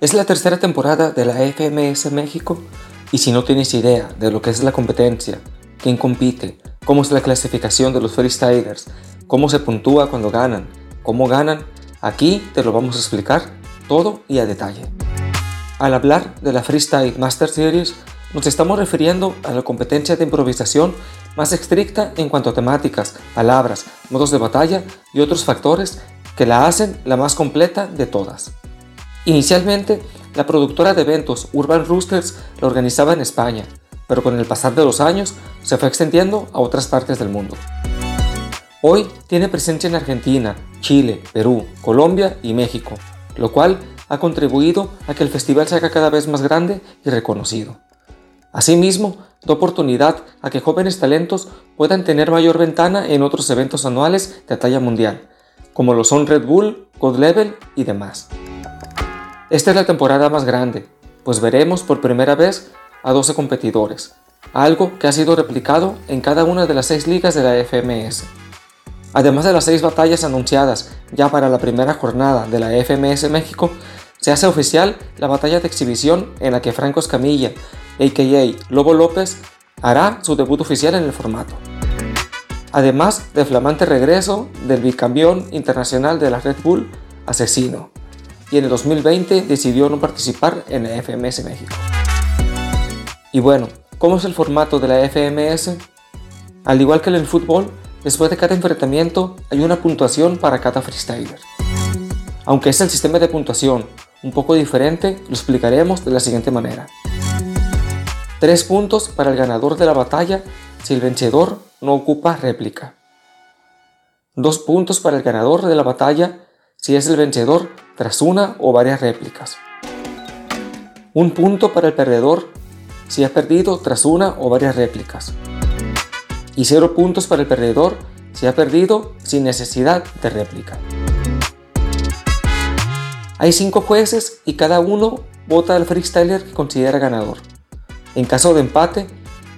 Es la tercera temporada de la FMS México y si no tienes idea de lo que es la competencia, quién compite, cómo es la clasificación de los freestylers, cómo se puntúa cuando ganan, cómo ganan, aquí te lo vamos a explicar todo y a detalle. Al hablar de la Freestyle Master Series, nos estamos refiriendo a la competencia de improvisación más estricta en cuanto a temáticas, palabras, modos de batalla y otros factores que la hacen la más completa de todas. Inicialmente, la productora de eventos Urban Roosters la organizaba en España, pero con el pasar de los años se fue extendiendo a otras partes del mundo. Hoy tiene presencia en Argentina, Chile, Perú, Colombia y México, lo cual ha contribuido a que el festival se haga cada vez más grande y reconocido. Asimismo, da oportunidad a que jóvenes talentos puedan tener mayor ventana en otros eventos anuales de talla mundial, como lo son Red Bull, God Level y demás. Esta es la temporada más grande, pues veremos por primera vez a 12 competidores, algo que ha sido replicado en cada una de las seis ligas de la FMS. Además de las seis batallas anunciadas ya para la primera jornada de la FMS México, se hace oficial la batalla de exhibición en la que Franco Escamilla a.k.a. Lobo López, hará su debut oficial en el formato. Además del flamante regreso del bicampeón internacional de la Red Bull, Asesino, y en el 2020 decidió no participar en la FMS México. Y bueno, ¿cómo es el formato de la FMS? Al igual que en el fútbol, después de cada enfrentamiento hay una puntuación para cada freestyler. Aunque es el sistema de puntuación un poco diferente, lo explicaremos de la siguiente manera. 3 puntos para el ganador de la batalla si el vencedor no ocupa réplica. 2 puntos para el ganador de la batalla si es el vencedor tras una o varias réplicas. Un punto para el perdedor si ha perdido tras una o varias réplicas. Y 0 puntos para el perdedor si ha perdido sin necesidad de réplica. Hay 5 jueces y cada uno vota al freestyler que considera ganador. En caso de empate,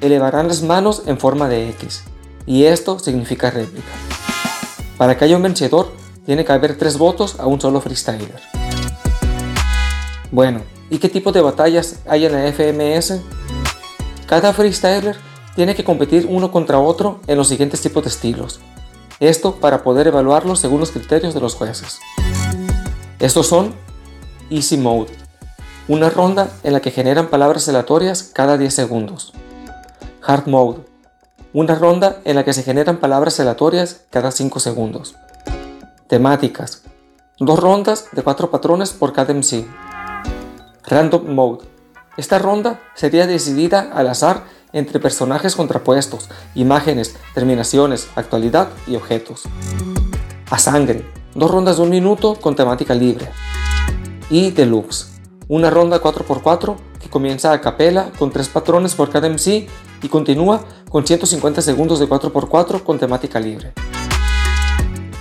elevarán las manos en forma de X, y esto significa réplica. Para que haya un vencedor, tiene que haber tres votos a un solo freestyler. Bueno, ¿y qué tipo de batallas hay en la FMS? Cada freestyler tiene que competir uno contra otro en los siguientes tipos de estilos. Esto para poder evaluarlos según los criterios de los jueces. Estos son Easy Mode, una ronda en la que generan palabras aleatorias cada 10 segundos. Hard Mode. Una ronda en la que se generan palabras aleatorias cada 5 segundos. Temáticas. Dos rondas de 4 patrones por cada MC. Random Mode. Esta ronda sería decidida al azar entre personajes contrapuestos, imágenes, terminaciones, actualidad y objetos. A sangre. Dos rondas de un minuto con temática libre. Y Deluxe una ronda 4x4 que comienza a capela con 3 patrones por cada MC y continúa con 150 segundos de 4x4 con temática libre.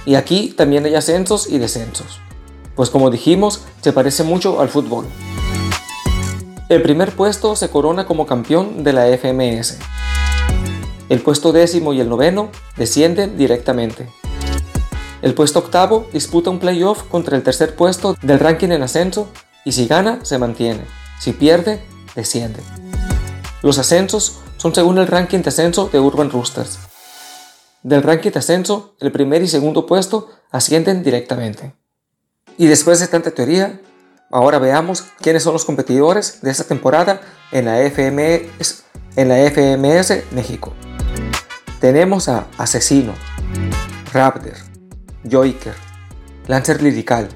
Y aquí también hay ascensos y descensos, pues como dijimos, se parece mucho al fútbol. El primer puesto se corona como campeón de la FMS. El puesto décimo y el noveno descienden directamente. El puesto octavo disputa un playoff contra el tercer puesto del ranking en ascenso y si gana, se mantiene. Si pierde, desciende. Los ascensos son según el ranking de ascenso de Urban Roosters. Del ranking de ascenso, el primer y segundo puesto ascienden directamente. Y después de tanta teoría, ahora veamos quiénes son los competidores de esta temporada en la FMS, en la México. Tenemos a Asesino, Raptor, Joiker, Lancer Lirical,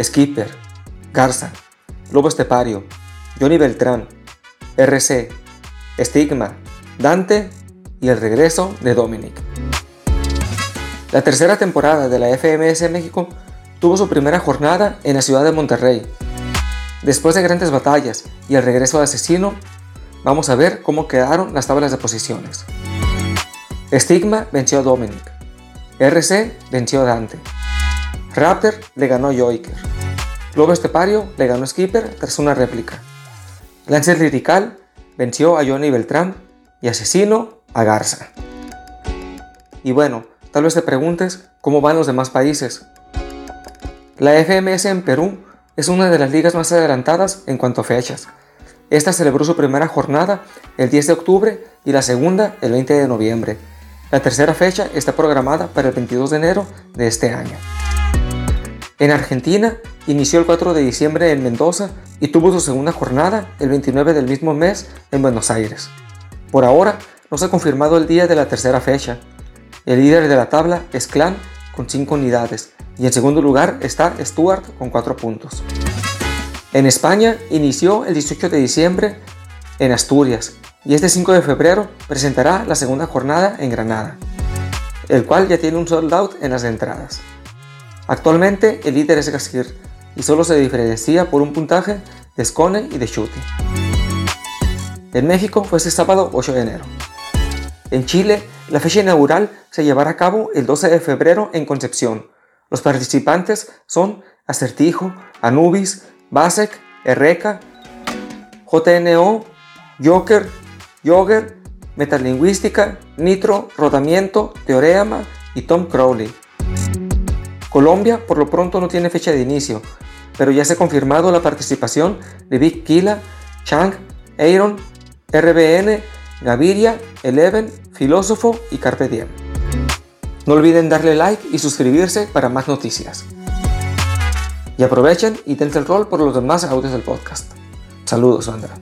Skipper, Garza, Lobo Estepario, Johnny Beltrán, RC, Estigma, Dante y el regreso de Dominic. La tercera temporada de la FMS México tuvo su primera jornada en la ciudad de Monterrey. Después de grandes batallas y el regreso de Asesino, vamos a ver cómo quedaron las tablas de posiciones. Estigma venció a Dominic. RC venció a Dante. Raptor le ganó a Joiker. Globo Estepario le ganó a Skipper tras una réplica. Lancer Lirical venció a Johnny Beltrán y Asesino a Garza. Y bueno, tal vez te preguntes cómo van los demás países. La FMS en Perú es una de las ligas más adelantadas en cuanto a fechas. Esta celebró su primera jornada el 10 de octubre y la segunda el 20 de noviembre. La tercera fecha está programada para el 22 de enero de este año. En Argentina, inició el 4 de diciembre en Mendoza y tuvo su segunda jornada el 29 del mismo mes en Buenos Aires. Por ahora, no se ha confirmado el día de la tercera fecha. El líder de la tabla es Clan con 5 unidades y en segundo lugar está Stuart con 4 puntos. En España inició el 18 de diciembre en Asturias y este 5 de febrero presentará la segunda jornada en Granada, el cual ya tiene un sold out en las entradas. Actualmente el líder es Gaskir y solo se diferencia por un puntaje de Scone y de Schutte. En México fue este sábado 8 de enero. En Chile, la fecha inaugural se llevará a cabo el 12 de febrero en Concepción. Los participantes son Acertijo, Anubis, Basek, Erreca, JNO, Joker, Jogger, Metalingüística, Nitro, Rodamiento, Teorema y Tom Crowley. Colombia por lo pronto no tiene fecha de inicio, pero ya se ha confirmado la participación de Big Kila, Chang, Aaron, RBN, Gaviria, Eleven, Filósofo y Carpe. No olviden darle like y suscribirse para más noticias. Y aprovechen y dense el rol por los demás audios del podcast. Saludos, Sandra.